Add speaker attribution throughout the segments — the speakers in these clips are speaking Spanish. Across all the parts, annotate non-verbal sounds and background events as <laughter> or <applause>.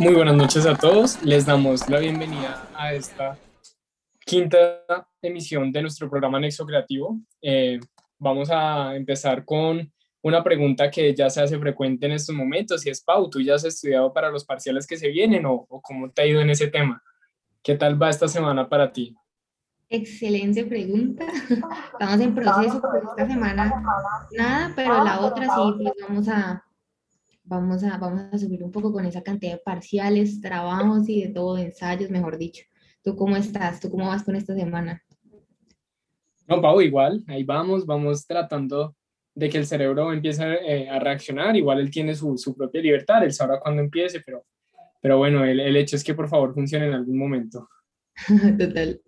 Speaker 1: Muy buenas noches a todos. Les damos la bienvenida a esta quinta emisión de nuestro programa Nexo Creativo. Eh, vamos a empezar con una pregunta que ya se hace frecuente en estos momentos y es, Pau, ¿tú ya has estudiado para los parciales que se vienen o, o cómo te ha ido en ese tema? ¿Qué tal va esta semana para ti?
Speaker 2: Excelente pregunta. Estamos en proceso por esta semana. Nada, pero la otra sí, pues vamos a, vamos a, vamos a subir un poco con esa cantidad de parciales, trabajos y de todo, ensayos, mejor dicho. ¿Tú cómo estás? ¿Tú cómo vas con esta semana?
Speaker 1: No, Pau, igual, ahí vamos, vamos tratando de que el cerebro empiece eh, a reaccionar, igual él tiene su, su, propia libertad, él sabrá cuándo empiece, pero, pero bueno, el, el hecho es que por favor funcione en algún momento. <laughs>
Speaker 2: Total.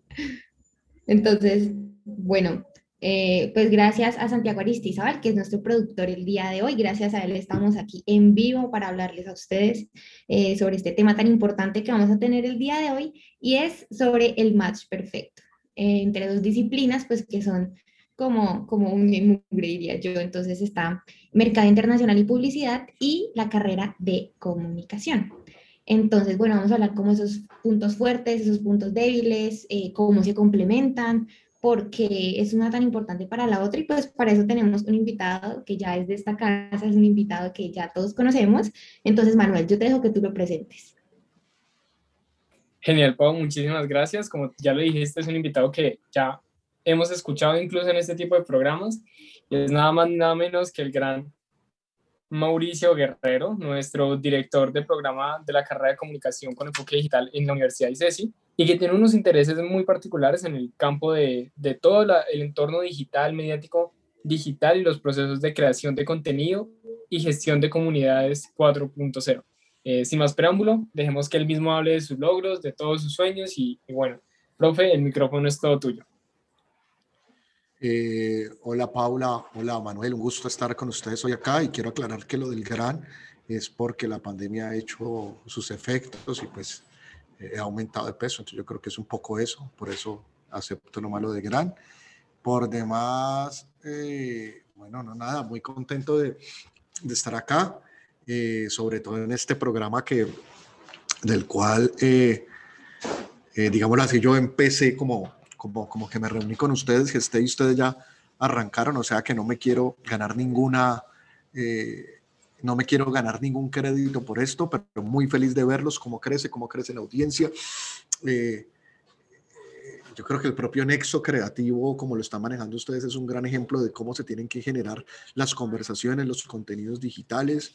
Speaker 2: Entonces, bueno, eh, pues gracias a Santiago Aristizabal, que es nuestro productor el día de hoy. Gracias a él estamos aquí en vivo para hablarles a ustedes eh, sobre este tema tan importante que vamos a tener el día de hoy y es sobre el match perfecto eh, entre dos disciplinas, pues que son como, como un mugre, diría yo. Entonces está Mercado Internacional y Publicidad y la carrera de Comunicación. Entonces, bueno, vamos a hablar como esos puntos fuertes, esos puntos débiles, cómo se complementan, porque es una tan importante para la otra y pues para eso tenemos un invitado que ya es de esta casa, es un invitado que ya todos conocemos. Entonces, Manuel, yo te dejo que tú lo presentes.
Speaker 1: Genial, Pau, muchísimas gracias. Como ya lo dijiste, es un invitado que ya hemos escuchado incluso en este tipo de programas y es nada más nada menos que el gran Mauricio Guerrero, nuestro director de programa de la carrera de comunicación con enfoque digital en la Universidad de ICESI, y que tiene unos intereses muy particulares en el campo de, de todo el entorno digital, mediático digital y los procesos de creación de contenido y gestión de comunidades 4.0. Eh, sin más preámbulo, dejemos que él mismo hable de sus logros, de todos sus sueños y, y bueno, profe, el micrófono es todo tuyo.
Speaker 3: Eh, hola Paula, hola Manuel, un gusto estar con ustedes hoy acá y quiero aclarar que lo del GRAN es porque la pandemia ha hecho sus efectos y pues he aumentado de peso, entonces yo creo que es un poco eso, por eso acepto lo malo de GRAN. Por demás, eh, bueno, no nada, muy contento de, de estar acá, eh, sobre todo en este programa que, del cual, eh, eh digámoslo así, yo empecé como como, como que me reuní con ustedes, que esté y ustedes ya arrancaron, o sea que no me quiero ganar ninguna, eh, no me quiero ganar ningún crédito por esto, pero muy feliz de verlos, cómo crece, cómo crece la audiencia. Eh, yo creo que el propio nexo creativo, como lo están manejando ustedes, es un gran ejemplo de cómo se tienen que generar las conversaciones, los contenidos digitales,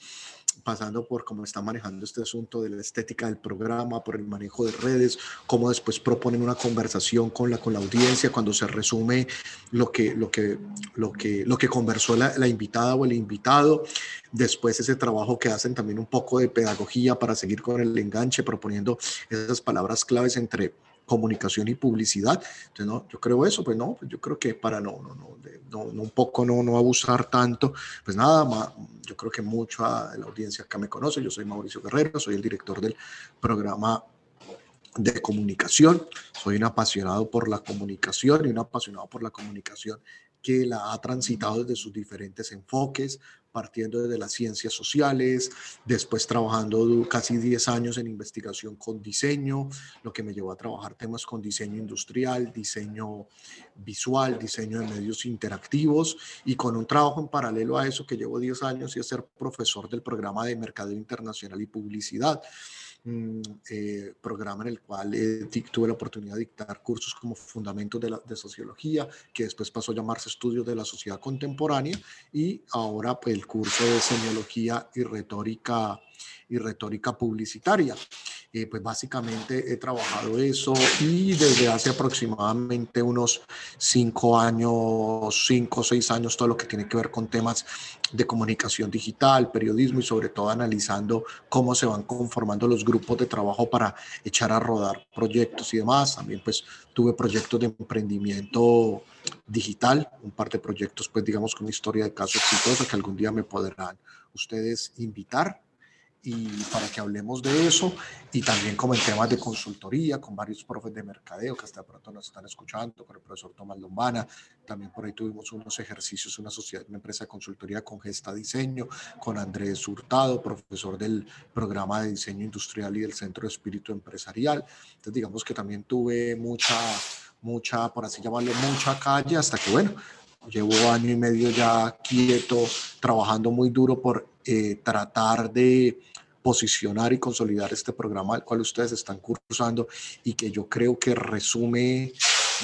Speaker 3: pasando por cómo están manejando este asunto de la estética del programa, por el manejo de redes, cómo después proponen una conversación con la, con la audiencia cuando se resume lo que, lo que, lo que, lo que conversó la, la invitada o el invitado, después ese trabajo que hacen también un poco de pedagogía para seguir con el enganche, proponiendo esas palabras claves entre comunicación y publicidad. Entonces, no, yo creo eso, pues no, pues yo creo que para no, no, no, un poco no, no abusar tanto, pues nada, más, yo creo que mucha de la audiencia acá me conoce, yo soy Mauricio Guerrero, soy el director del programa de comunicación, soy un apasionado por la comunicación y un apasionado por la comunicación que la ha transitado desde sus diferentes enfoques, partiendo desde las ciencias sociales, después trabajando casi 10 años en investigación con diseño, lo que me llevó a trabajar temas con diseño industrial, diseño visual, diseño de medios interactivos y con un trabajo en paralelo a eso que llevo 10 años y es ser profesor del programa de Mercado Internacional y Publicidad. Eh, programa en el cual eh, tuve la oportunidad de dictar cursos como Fundamentos de, Sociología, que después pasó a llamarse Estudios de la Sociedad Contemporánea, y ahora pues, el curso de Semiología y Retórica, y retórica Publicitaria. Eh, pues básicamente he trabajado eso y desde hace aproximadamente unos cinco años, cinco o seis años, todo lo que tiene que ver con temas de comunicación digital, periodismo y sobre todo analizando cómo se van conformando los grupos de trabajo para echar a rodar proyectos y demás. También pues tuve proyectos de emprendimiento digital, un par de proyectos pues digamos con historia de caso exitosa que algún día me podrán ustedes invitar y para que hablemos de eso y también como en temas de consultoría con varios profes de mercadeo que hasta pronto nos están escuchando, con el profesor Tomás Lombana, también por ahí tuvimos unos ejercicios, una sociedad, una empresa de consultoría con Gesta Diseño, con Andrés Hurtado, profesor del programa de diseño industrial y del Centro de Espíritu Empresarial. Entonces digamos que también tuve mucha, mucha, por así llamarlo, mucha calle hasta que bueno, llevo año y medio ya quieto, trabajando muy duro por eh, tratar de posicionar y consolidar este programa al cual ustedes están cursando y que yo creo que resume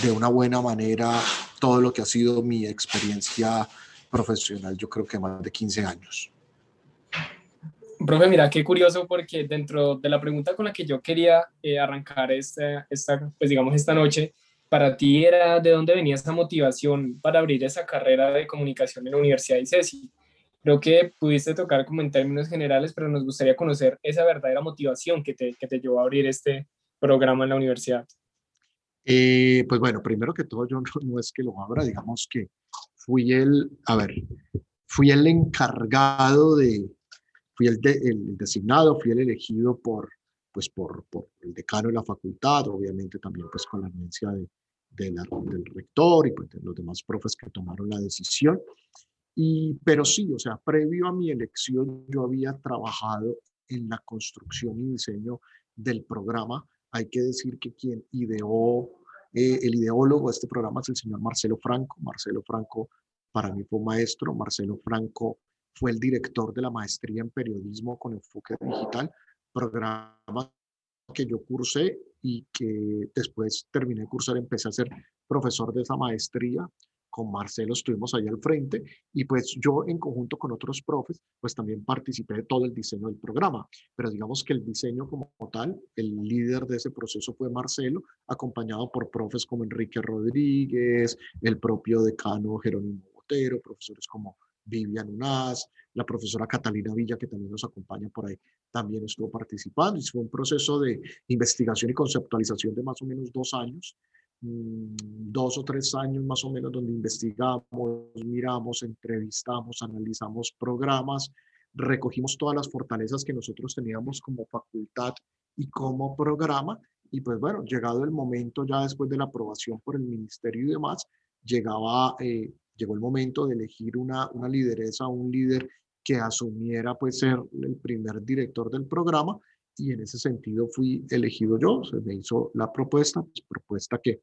Speaker 3: de una buena manera todo lo que ha sido mi experiencia profesional, yo creo que más de 15 años.
Speaker 1: Profe, mira, qué curioso porque dentro de la pregunta con la que yo quería eh, arrancar esta, esta, pues digamos, esta noche, para ti era de dónde venía esa motivación para abrir esa carrera de comunicación en la Universidad de ICESI. Creo que pudiste tocar como en términos generales, pero nos gustaría conocer esa verdadera motivación que te, que te llevó a abrir este programa en la universidad.
Speaker 3: Eh, pues bueno, primero que todo, yo no, es que lo abra, digamos que fui el, a ver, fui el encargado de, fui el, el designado, fui el elegido por, pues por, por, el decano de la facultad, obviamente también pues con la anuencia de, de del rector y pues de los demás profes que tomaron la decisión. Y, pero sí, o sea, previo a mi elección yo había trabajado en la construcción y diseño del programa. Hay que decir que quien ideó, eh, el ideólogo de este programa es el señor Marcelo Franco. Marcelo Franco para mí fue maestro. Marcelo Franco fue el director de la maestría en periodismo con enfoque digital, programa que yo cursé y que después terminé de cursar, empecé a ser profesor de esa maestría. Con Marcelo estuvimos ahí al frente y pues yo en conjunto con otros profes pues también participé de todo el diseño del programa, pero digamos que el diseño como tal, el líder de ese proceso fue Marcelo, acompañado por profes como Enrique Rodríguez, el propio decano Jerónimo Botero, profesores como Vivian Unaz, la profesora Catalina Villa, que también nos acompaña por ahí, también estuvo participando. Y fue un proceso de investigación y conceptualización de más o menos dos años, Mm, dos o tres años más o menos donde investigamos, miramos, entrevistamos, analizamos programas, recogimos todas las fortalezas que nosotros teníamos como facultad y como programa. Y pues bueno, llegado el momento ya después de la aprobación por el ministerio y demás, llegaba, eh, llegó el momento de elegir una, una lideresa, un líder que asumiera pues ser el primer director del programa y en ese sentido fui elegido yo, se me hizo la propuesta, pues, propuesta que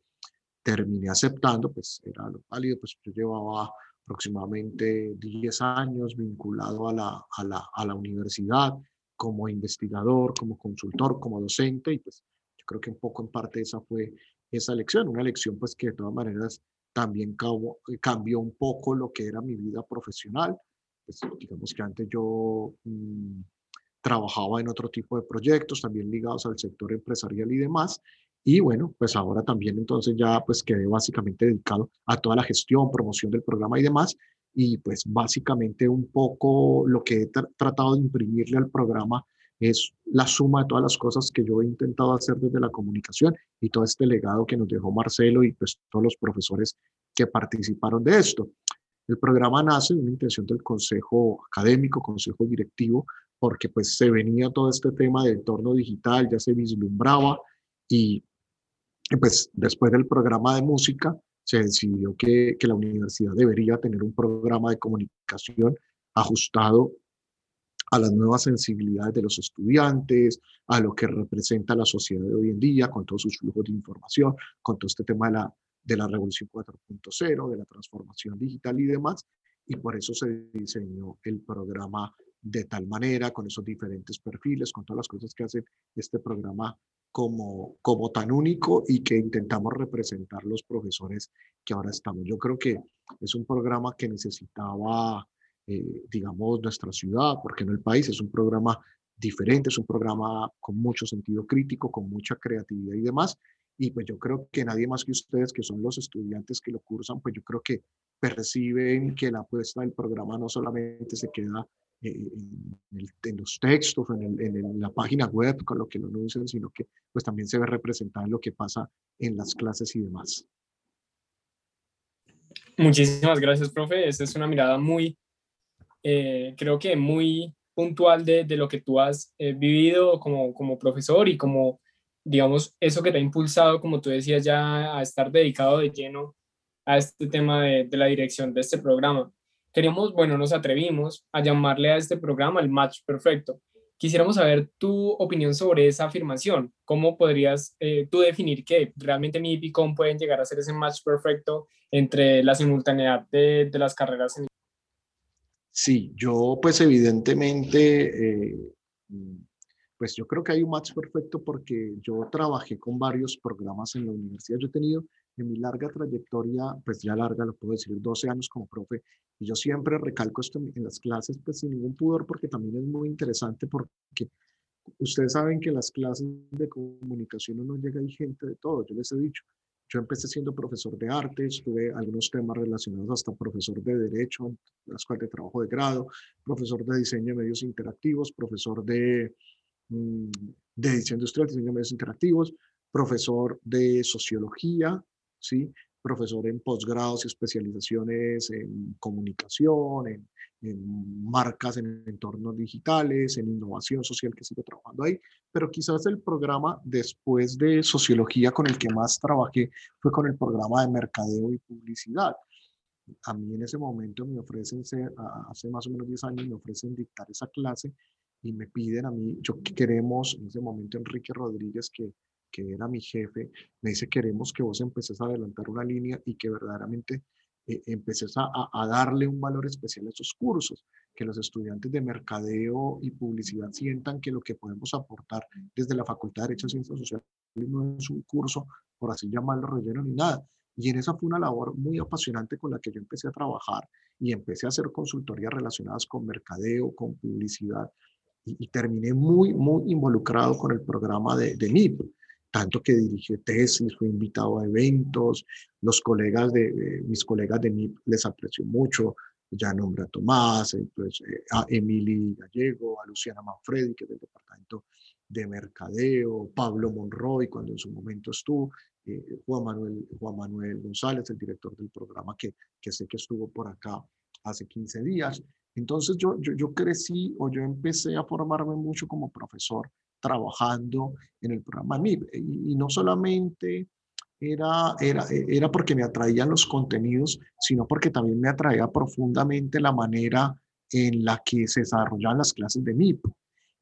Speaker 3: terminé aceptando, pues era lo válido, pues yo llevaba aproximadamente 10 años vinculado a la, a la, a la universidad como investigador, como consultor, como docente y pues yo creo que un poco en parte esa fue esa elección, una elección pues que de todas maneras también cambió un poco lo que era mi vida profesional, pues digamos que antes yo... Mm, trabajaba en otro tipo de proyectos también ligados al sector empresarial y demás. Y bueno, pues ahora también entonces ya pues quedé básicamente dedicado a toda la gestión, promoción del programa y demás. Y pues básicamente un poco lo que he tratado de imprimirle al programa es la suma de todas las cosas que yo he intentado hacer desde la comunicación y todo este legado que nos dejó Marcelo y pues todos los profesores que participaron de esto. El programa nace de una intención del Consejo Académico, Consejo Directivo, porque pues se venía todo este tema del entorno digital, ya se vislumbraba y pues después del programa de música se decidió que, que la universidad debería tener un programa de comunicación ajustado a las nuevas sensibilidades de los estudiantes, a lo que representa la sociedad de hoy en día, con todos sus flujos de información, con todo este tema de la, de la revolución 4.0, de la transformación digital y demás. Y por eso se diseñó el programa de tal manera, con esos diferentes perfiles, con todas las cosas que hace este programa como, como tan único y que intentamos representar los profesores que ahora estamos. Yo creo que es un programa que necesitaba, eh, digamos, nuestra ciudad, porque no el país, es un programa diferente, es un programa con mucho sentido crítico, con mucha creatividad y demás. Y pues yo creo que nadie más que ustedes, que son los estudiantes que lo cursan, pues yo creo que perciben que la apuesta del programa no solamente se queda en, los textos, en, en, la página web, con lo que lo anuncian, sino que pues también se ve representado en lo que pasa en las clases y demás.
Speaker 1: Muchísimas gracias, profe. Esta es una mirada muy, eh, creo que muy puntual de, de lo que tú has eh, vivido como, como profesor y como, digamos, eso que te ha impulsado, como tú decías, ya a estar dedicado de lleno a este tema de, de la dirección de este programa. Queremos, bueno, nos atrevimos a llamarle a este programa el match perfecto. Quisiéramos saber tu opinión sobre esa afirmación. ¿Cómo podrías eh, tú definir que realmente MIP y COM pueden llegar a ser ese match perfecto entre la simultaneidad de, de las carreras en
Speaker 3: Sí, yo pues evidentemente, eh, pues yo creo que hay un match perfecto porque yo trabajé con varios programas en la universidad. Yo he tenido en mi larga trayectoria, pues ya larga, lo puedo decir, 12 años como profe, y yo siempre recalco esto en las clases, pues sin ningún pudor, porque también es muy interesante, porque ustedes saben que las clases de comunicación uno llega y gente de todo, yo les he dicho, yo empecé siendo profesor de arte, tuve algunos temas relacionados hasta profesor de derecho en la escuela de trabajo de grado, profesor de diseño de medios interactivos, profesor de, mm, de edición industrial, diseño de medios interactivos, profesor de sociología, ¿sí? Profesor en posgrados y especializaciones en comunicación, en, marcas en entornos digitales, en innovación social que sigo trabajando ahí, pero quizás el programa después de sociología con el que más trabajé fue con el programa de mercadeo y publicidad. A mí en ese momento me ofrecen, hace más o menos 10 años, me ofrecen dictar esa clase y me piden a mí, yo queremos, en ese momento Enrique Rodríguez, que que era mi jefe, me dice, queremos que vos empeces a adelantar una línea y que verdaderamente eh, empeces a, a, darle un valor especial a esos cursos, que los estudiantes de mercadeo y publicidad sientan que lo que podemos aportar desde la Facultad de Derecho y Ciencias Sociales no es un curso, por así llamarlo, relleno ni nada. Y en esa fue una labor muy apasionante con la que yo empecé a trabajar y empecé a hacer consultorías relacionadas con mercadeo, con publicidad, y, terminé muy, muy involucrado con el programa de, de MIP tanto que dirige tesis, fue invitado a eventos, los colegas de, mis colegas de MIP les aprecio mucho, ya nombré a Tomás, pues, a Emily Gallego, a Luciana Manfredi, que es del departamento de mercadeo, Pablo Monroy, cuando en su momento estuvo, eh, Juan, Manuel, Juan Manuel González, el director del programa, que, que sé que estuvo por acá hace 15 días. Entonces yo, yo, yo crecí o yo empecé a formarme mucho como profesor trabajando en el programa MIP. Y, no solamente era, era, era porque me atraían los contenidos, sino porque también me atraía profundamente la manera en la que se desarrollaban las clases de MIP.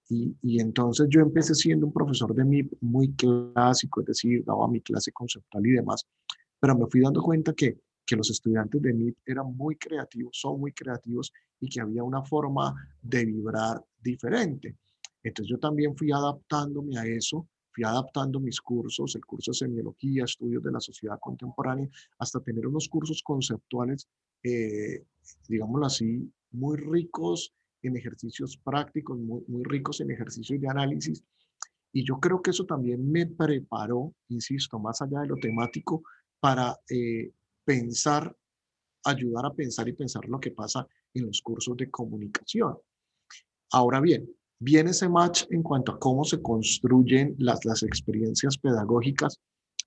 Speaker 3: Y, y, entonces yo empecé siendo un profesor de MIP muy clásico, es decir, daba mi clase conceptual y demás, pero me fui dando cuenta que, que los estudiantes de MIP eran muy creativos, son muy creativos y que había una forma de vibrar diferente. Entonces yo también fui adaptándome a eso, fui adaptando mis cursos, el curso de semiología, estudios de la sociedad contemporánea, hasta tener unos cursos conceptuales, eh, digámoslo así, muy ricos en ejercicios prácticos, muy, muy ricos en ejercicios de análisis. Y yo creo que eso también me preparó, insisto, más allá de lo temático, para eh, pensar, ayudar a pensar y pensar lo que pasa en los cursos de comunicación. Ahora bien, viene ese match en cuanto a cómo se construyen las, las experiencias pedagógicas,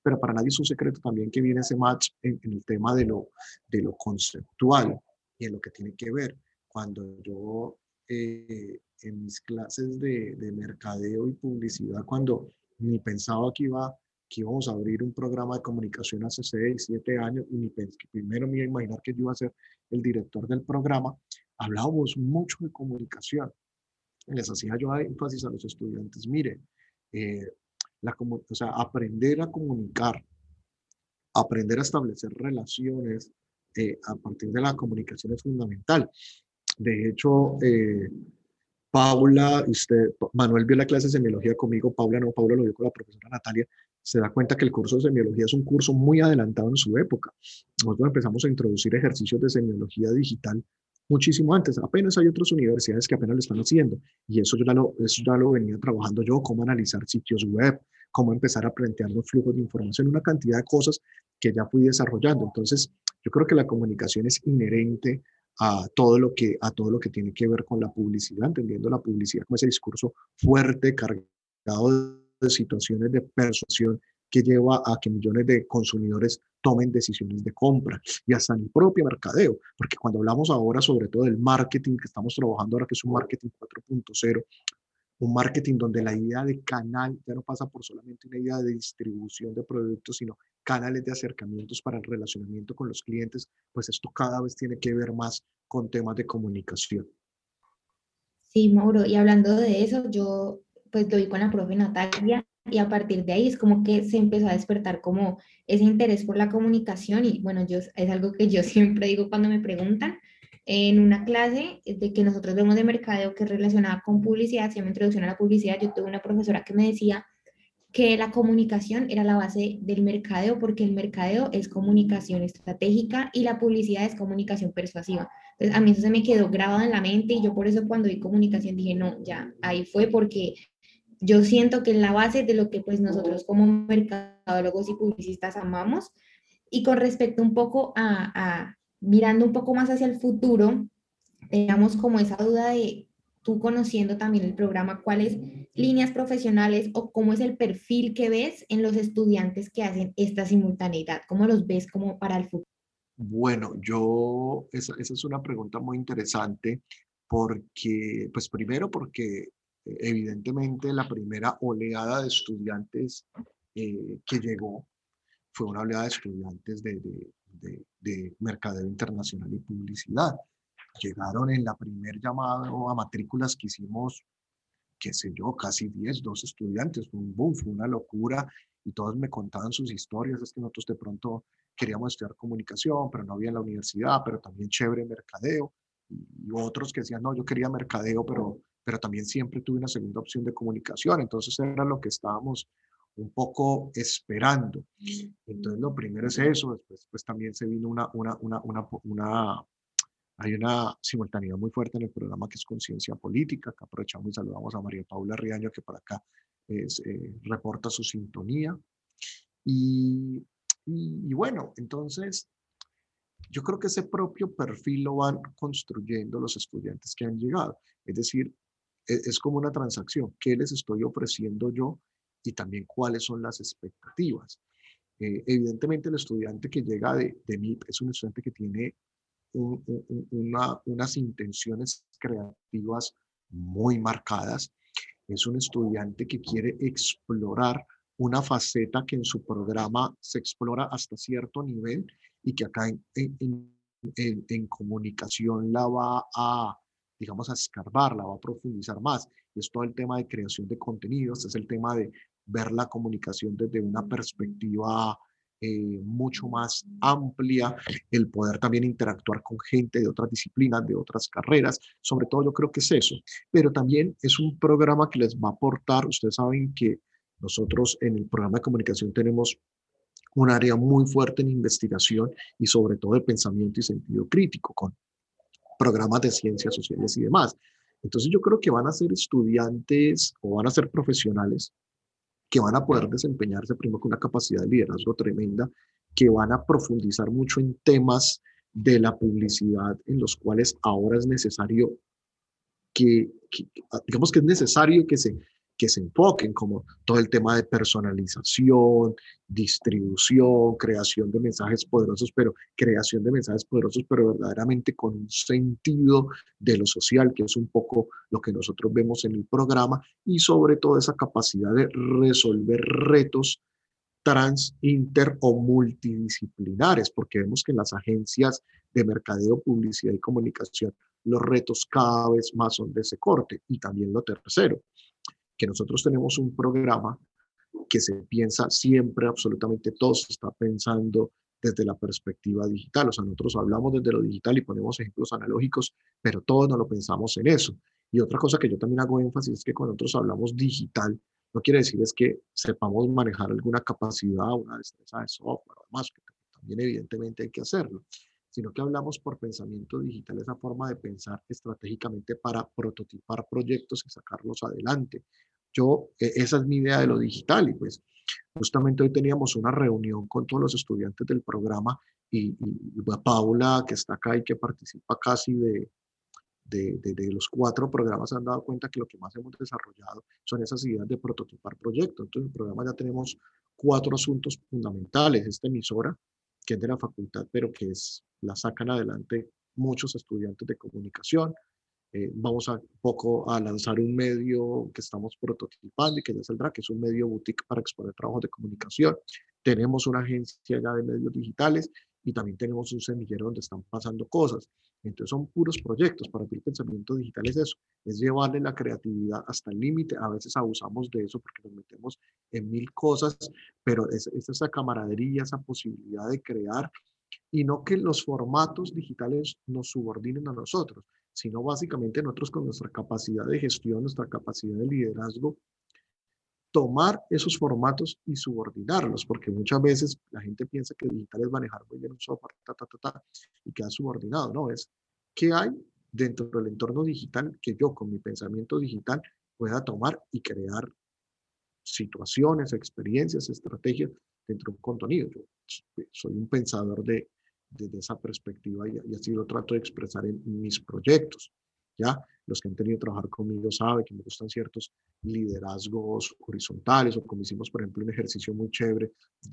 Speaker 3: pero para nadie es un secreto también que viene ese match en, el tema de lo, de lo conceptual y en lo que tiene que ver. Cuando yo eh, en mis clases de, de, mercadeo y publicidad, cuando ni pensaba que, iba, que íbamos a abrir un programa de comunicación hace 6, 7 años, y ni primero me iba a imaginar que yo iba a ser el director del programa, hablábamos mucho de comunicación les hacía yo énfasis a los estudiantes, mire, eh, la, o sea, aprender a comunicar, aprender a establecer relaciones eh, a partir de la comunicación es fundamental. De hecho, eh, Paula, usted, Manuel vio la clase de semiología conmigo, Paula no, Paula lo vio con la profesora Natalia, se da cuenta que el curso de semiología es un curso muy adelantado en su época. Nosotros empezamos a introducir ejercicios de semiología digital muchísimo antes. Apenas hay otras universidades que apenas lo están haciendo y eso ya lo, eso ya lo venía trabajando yo, cómo analizar sitios web, cómo empezar a plantear los flujos de información, una cantidad de cosas que ya fui desarrollando. Entonces, yo creo que la comunicación es inherente a todo lo que a todo lo que tiene que ver con la publicidad, entendiendo la publicidad como ese discurso fuerte, cargado de situaciones de persuasión que lleva a que millones de consumidores tomen decisiones de compra y hasta en el propio mercadeo, porque cuando hablamos ahora sobre todo del marketing que estamos trabajando ahora, que es un marketing 4.0, un marketing donde la idea de canal ya no pasa por solamente una idea de distribución de productos, sino canales de acercamientos para el relacionamiento con los clientes, pues esto cada vez tiene que ver más con temas de comunicación.
Speaker 2: Sí, Mauro, y hablando de eso, yo pues lo vi con la profe Natalia y a partir de ahí es como que se empezó a despertar como ese interés por la comunicación y bueno, yo, es algo que yo <laughs> siempre digo cuando me preguntan, en una clase de que nosotros vemos de mercadeo que es relacionada con publicidad, se llama Introducción a la Publicidad, yo tuve una profesora que me decía que la comunicación era la base del mercadeo porque el mercadeo es comunicación estratégica y la publicidad es comunicación persuasiva. Entonces a mí eso se me quedó grabado en la mente y yo por eso cuando vi comunicación dije, no, ya, ahí fue porque yo siento que es la base de lo que pues nosotros como mercadólogos y publicistas amamos. Y con respecto un poco a, a mirando un poco más hacia el futuro, tengamos como esa duda de tú conociendo también el programa, cuáles líneas profesionales o cómo es el perfil que ves en los estudiantes que hacen esta simultaneidad, cómo los ves como para el futuro.
Speaker 3: Bueno, yo, esa, esa es una pregunta muy interesante porque, pues primero porque evidentemente la primera oleada de estudiantes eh, que llegó fue una oleada de estudiantes de, de, de, de mercadeo internacional y publicidad. Llegaron en la primer llamado a matrículas que hicimos, qué sé yo, casi 10, 12 estudiantes. Fue un boom, fue una locura y todos me contaban sus historias. Es que nosotros de pronto queríamos estudiar comunicación, pero no había en la universidad, pero también chévere mercadeo. Y, otros que decían, no, yo quería mercadeo, pero, pero también siempre tuve una segunda opción de comunicación. Entonces era lo que estábamos un poco esperando. Entonces, lo primero es eso, después pues también se vino una, una, una, una, una hay una simultaneidad muy fuerte en el programa que es Conciencia Política, que aprovechamos y saludamos a María Paula Riaño, que por acá es, eh, reporta su sintonía. Y, y, bueno, entonces, yo creo que ese propio perfil lo van construyendo los estudiantes que han llegado. Es decir, es, es como una transacción. ¿Qué les estoy ofreciendo yo? y también cuáles son las expectativas. Eh, evidentemente el estudiante que llega de, de MIP es un estudiante que tiene una, unas intenciones creativas muy marcadas. Es un estudiante que quiere explorar una faceta que en su programa se explora hasta cierto nivel y que acá en, en comunicación la va a, digamos, a escarbar, la va a profundizar más. Es todo el tema de creación de contenidos, es el tema de ver la comunicación desde una perspectiva eh, mucho más amplia, el poder también interactuar con gente de otras disciplinas, de otras carreras, sobre todo yo creo que es eso, pero también es un programa que les va a aportar, ustedes saben que nosotros en el programa de comunicación tenemos un área muy fuerte en investigación y sobre todo de pensamiento y sentido crítico, con programas de ciencias sociales y demás. Entonces yo creo que van a ser estudiantes o van a ser profesionales que van a poder desempeñarse primero con una capacidad de liderazgo tremenda, que van a profundizar mucho en temas de la publicidad en los cuales ahora es necesario que, que digamos que es necesario que se que se enfoquen, como todo el tema de personalización, distribución, creación de mensajes poderosos, pero creación de mensajes poderosos, pero verdaderamente con un sentido de lo social, que es un poco lo que nosotros vemos en el programa, y sobre todo esa capacidad de resolver retos trans, inter o multidisciplinares, porque vemos que en las agencias de mercadeo, publicidad y comunicación los retos cada vez más son de ese corte. Y también lo tercero, que nosotros tenemos un programa que se piensa siempre, absolutamente todo se está pensando desde la perspectiva digital. O sea, nosotros hablamos desde lo digital y ponemos ejemplos analógicos, pero todos no lo pensamos en eso. Y otra cosa que yo también hago énfasis es que cuando nosotros hablamos digital, no quiere decir es que sepamos manejar alguna capacidad, una destreza de software, además, que también evidentemente hay que hacerlo, sino que hablamos por pensamiento digital, esa forma de pensar estratégicamente para prototipar proyectos y sacarlos adelante. Yo, e, esa es mi idea de lo digital y pues justamente hoy teníamos una reunión con todos los estudiantes del programa y, y, Paula, que está acá y que participa casi de, de, de, los cuatro programas, se han dado cuenta que lo que más hemos desarrollado son esas ideas de prototipar proyectos. Entonces, en el programa ya tenemos cuatro asuntos fundamentales. Esta emisora, que es de la facultad, pero que es, la sacan adelante muchos estudiantes de comunicación. Eh, vamos a poco a lanzar un medio que estamos prototipando y que ya saldrá, que es un medio boutique para exponer trabajos de comunicación. Tenemos una agencia ya de medios digitales y también tenemos un semillero donde están pasando cosas. Entonces son puros proyectos. Para mí el pensamiento digital es eso, es llevarle la creatividad hasta el límite. A veces abusamos de eso porque nos metemos en mil cosas, pero es, es esa camaradería, esa posibilidad de crear y no que los formatos digitales nos subordinen a nosotros, sino básicamente nosotros con nuestra capacidad de gestión, nuestra capacidad de liderazgo, tomar esos formatos y subordinarlos, porque muchas veces la gente piensa que digital es manejar muy bien un software, ta, ta, ta, ta, y queda subordinado, no, es qué hay dentro del entorno digital que yo con mi pensamiento digital pueda tomar y crear situaciones, experiencias, estrategias dentro de un contenido. Yo soy un pensador de, desde esa perspectiva y, y así lo trato de expresar en mis proyectos. ¿ya? Los que han tenido que trabajar conmigo saben que me gustan ciertos liderazgos horizontales o como hicimos, por ejemplo, un ejercicio muy chévere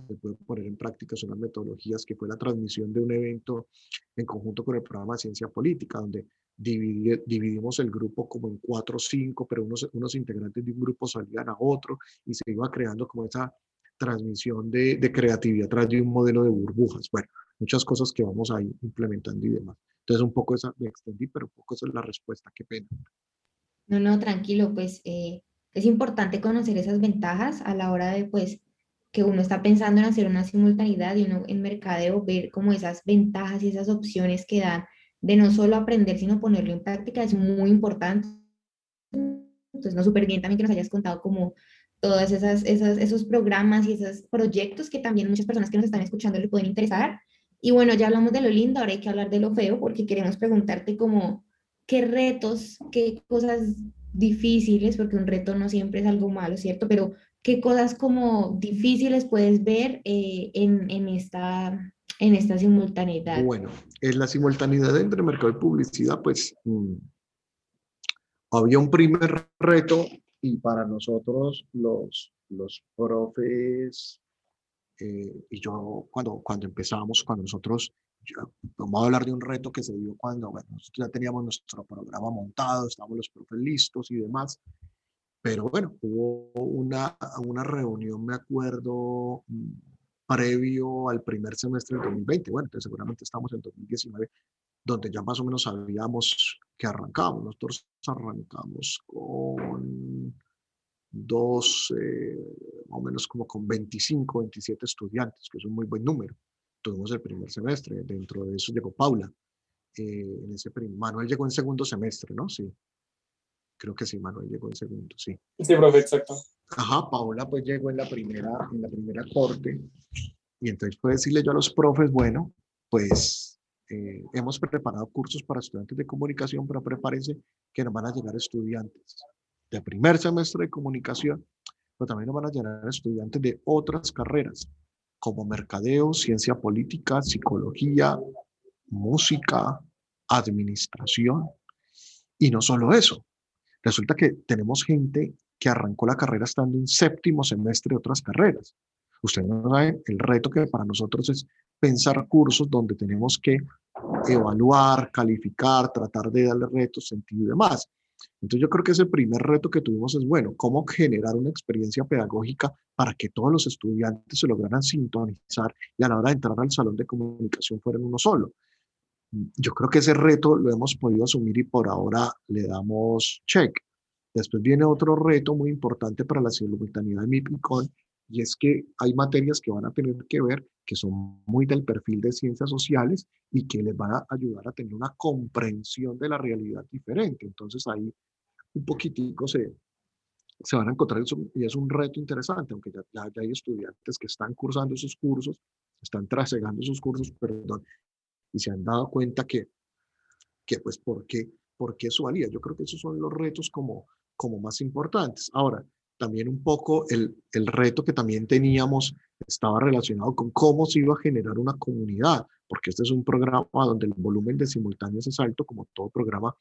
Speaker 3: de poder poner en práctica unas metodologías que fue la transmisión de un evento en conjunto con el programa de ciencia política, donde dividimos el grupo como en cuatro o cinco, pero unos, unos integrantes de un grupo salían a otro y se iba creando como esa transmisión de, de creatividad a través de un modelo de burbujas. Bueno, muchas cosas que vamos ahí implementando y demás. Entonces, un poco esa, me extendí, pero un poco esa es la respuesta, qué pena.
Speaker 2: No, no, tranquilo, pues eh, es importante conocer esas ventajas a la hora de, pues, que uno está pensando en hacer una simultaneidad y uno en mercadeo ver como esas ventajas y esas opciones que dan de no solo aprender, sino ponerlo en práctica, es muy importante. Entonces, no, súper bien también que nos hayas contado como todos esas, esas, esos programas y esos proyectos que también muchas personas que nos están escuchando le pueden interesar y bueno, ya hablamos de lo lindo, ahora hay que hablar de lo feo porque queremos preguntarte como qué retos, qué cosas difíciles, porque un reto no siempre es algo malo, ¿cierto? Pero qué cosas como difíciles puedes ver eh, en, en, esta, en esta simultaneidad.
Speaker 3: Bueno, en la simultaneidad entre mercado y publicidad, pues mmm, había un primer reto y para nosotros los, los profes eh, y yo cuando, cuando empezamos, cuando nosotros, vamos a hablar de un reto que se dio cuando, bueno, nosotros ya teníamos nuestro programa montado, estábamos los profes listos y demás, pero bueno, hubo una, una reunión, me acuerdo, previo al primer semestre del 2020, bueno, entonces seguramente estamos en 2019, donde ya más o menos sabíamos que arrancamos. Nosotros arrancamos con dos, eh, más o menos como con 25, 27 estudiantes, que es un muy buen número. Tuvimos el primer semestre, dentro de eso llegó Paula. Eh, en ese Manuel llegó en segundo semestre, ¿no? Sí. Creo que sí, Manuel llegó en segundo, sí.
Speaker 1: Sí, profe, exacto.
Speaker 3: Ajá, Paula pues llegó en la primera, en la primera corte. Y entonces puede decirle yo a los profes, bueno, pues eh, hemos preparado cursos para estudiantes de comunicación, pero prepárense que nos van a llegar estudiantes de primer semestre de comunicación, pero también nos van a llenar estudiantes de otras carreras, como mercadeo, ciencia política, psicología, música, administración. Y no solo eso, resulta que tenemos gente que arrancó la carrera estando en séptimo semestre de otras carreras. Ustedes no saben el reto que para nosotros es pensar cursos donde tenemos que evaluar, calificar, tratar de darle retos, sentido y demás. Entonces yo creo que ese primer reto que tuvimos es, bueno, cómo generar una experiencia pedagógica para que todos los estudiantes se lograran sintonizar y a la hora de entrar al salón de comunicación fueran uno solo. Yo creo que ese reto lo hemos podido asumir y por ahora le damos check. Después viene otro reto muy importante para la simultaneidad de MIPICON y es que hay materias que van a tener que ver que son muy del perfil de ciencias sociales y que les van a ayudar a tener una comprensión de la realidad diferente. Entonces ahí un poquitico se, se van a encontrar y es un reto interesante, aunque ya, ya, hay estudiantes que están cursando esos cursos, están trasegando esos cursos, perdón, y se han dado cuenta que, que pues, ¿por qué, ¿por qué eso valía? Yo creo que esos son los retos como, como más importantes. Ahora, también un poco el, el reto que también teníamos estaba relacionado con cómo se iba a generar una comunidad, porque este es un programa donde el volumen de simultáneos es alto, como todo programa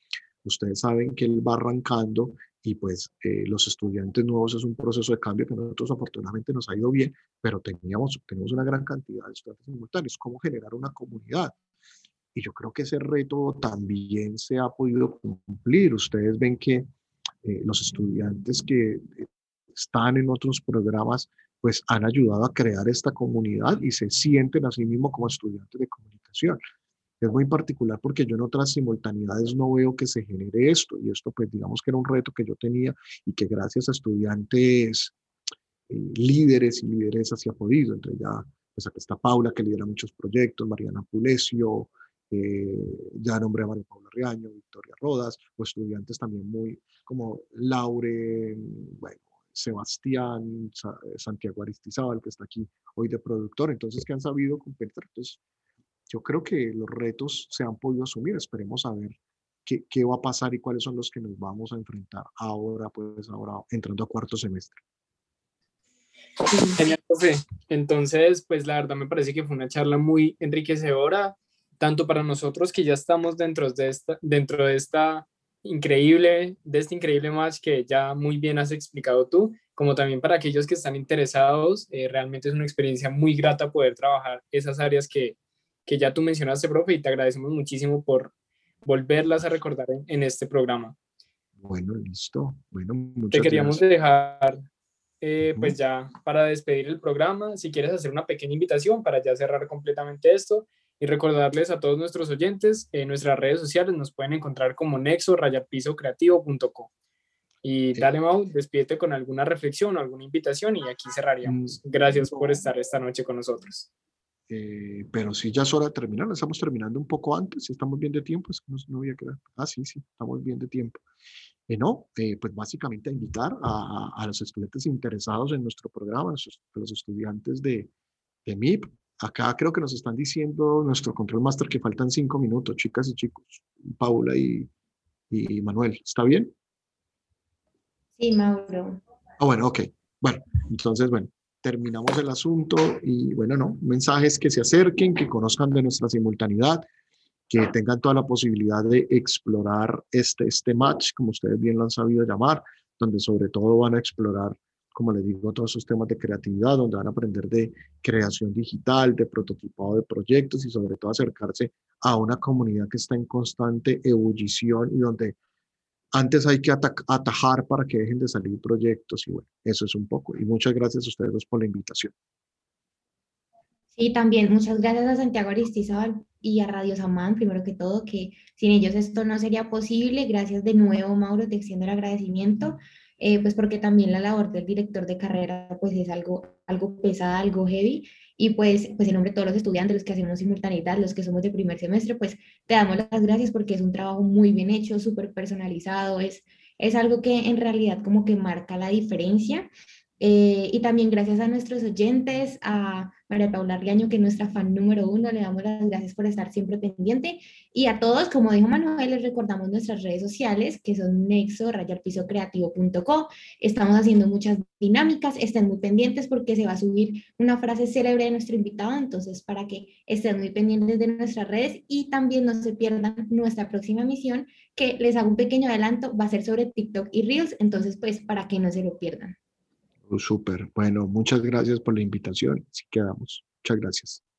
Speaker 3: ustedes saben que él va arrancando y pues eh, los estudiantes nuevos es un proceso de cambio que nosotros afortunadamente nos ha ido bien, pero teníamos, tenemos una gran cantidad de estudiantes simultáneos. ¿Cómo generar una comunidad? Y yo creo que ese reto también se ha podido cumplir. Ustedes ven que eh, los estudiantes que eh, están en otros programas, pues han ayudado a crear esta comunidad y se sienten a sí mismos como estudiantes de comunicación. Es muy particular porque yo en otras simultaneidades no veo que se genere esto y esto pues digamos que era un reto que yo tenía y que gracias a estudiantes eh, líderes y lideresas se ha podido. Entre ya, pues aquí está Paula que lidera muchos proyectos, Mariana Pulesio, eh, ya nombré a María Paula Riaño, Victoria Rodas, o estudiantes también muy como Laure, bueno, Sebastián, Santiago Aristizábal, que está aquí hoy de productor, entonces que han sabido competir. Entonces, yo creo que los retos se han podido asumir, esperemos a ver qué, qué va a pasar y cuáles son los que nos vamos a enfrentar ahora, pues ahora entrando a cuarto semestre.
Speaker 1: Genial, profe. Entonces, pues la verdad me parece que fue una charla muy enriquecedora tanto para nosotros que ya estamos dentro de esta, dentro de esta increíble, de este increíble match que ya muy bien has explicado tú, como también para aquellos que están interesados, eh, realmente es una experiencia muy grata poder trabajar esas áreas que, que ya tú mencionaste, profe, y te agradecemos muchísimo por volverlas a recordar en, este programa.
Speaker 3: Bueno, listo. Bueno,
Speaker 1: muchas Te queríamos dejar, eh, pues ya para despedir el programa, si quieres hacer una pequeña invitación para ya cerrar completamente esto y recordarles a todos nuestros oyentes, en nuestras redes sociales nos pueden encontrar como nexo creativo.com. Y dale, Mau, despídete con alguna reflexión o alguna invitación y aquí cerraríamos. Mm, Gracias por estar esta noche con nosotros.
Speaker 3: Eh, pero si ya es hora de terminar, estamos terminando un poco antes, estamos bien de tiempo, es que no, no voy a quedar. Ah, sí, sí, estamos bien de tiempo. Eh, no, eh, pues básicamente a invitar a, a, los estudiantes interesados en nuestro programa, a los, estudiantes de, de MIP, Acá creo que nos están diciendo nuestro control master que faltan cinco minutos, chicas y chicos, Paula y, y Manuel. ¿Está bien?
Speaker 2: Sí, Mauro.
Speaker 3: Ah, bueno, ok. Bueno, entonces, bueno, terminamos el asunto y bueno, no, mensajes que se acerquen, que conozcan de nuestra simultaneidad, que tengan toda la posibilidad de explorar este, este match, como ustedes bien lo han sabido llamar, donde sobre todo van a explorar como les digo, todos esos temas de creatividad, donde van a aprender de creación digital, de prototipado de proyectos y sobre todo acercarse a una comunidad que está en constante ebullición y donde antes hay que atajar para que dejen de salir proyectos y bueno, eso es un poco. Y muchas gracias a ustedes dos por la invitación.
Speaker 2: Sí, también muchas gracias a Santiago Aristizábal y a Radio Samán, primero que todo, que sin ellos esto no sería posible. Gracias de nuevo, Mauro, te extiendo el agradecimiento. Eh, pues porque también la labor del director de carrera pues es algo, algo pesada, algo heavy, y pues, pues en nombre de todos los estudiantes, los que hacemos simultaneidad, los que somos de primer semestre, pues te damos las gracias porque es un trabajo muy bien hecho, súper personalizado, es, es algo que en realidad como que marca la diferencia. Eh, y también gracias a nuestros oyentes, a María Paula Riaño, que es nuestra fan número uno, le damos las gracias por estar siempre pendiente. Y a todos, como dijo Manuel, les recordamos nuestras redes sociales, que son nexo, rayarpisocreativo.co. Estamos haciendo muchas dinámicas, estén muy pendientes porque se va a subir una frase célebre de nuestro invitado, entonces para que estén muy pendientes de nuestras redes y también no se pierdan nuestra próxima misión, que les hago un pequeño adelanto, va a ser sobre TikTok y Reels, entonces pues para que no se lo pierdan.
Speaker 3: Súper. Bueno, muchas gracias por la invitación. Así quedamos. Muchas gracias.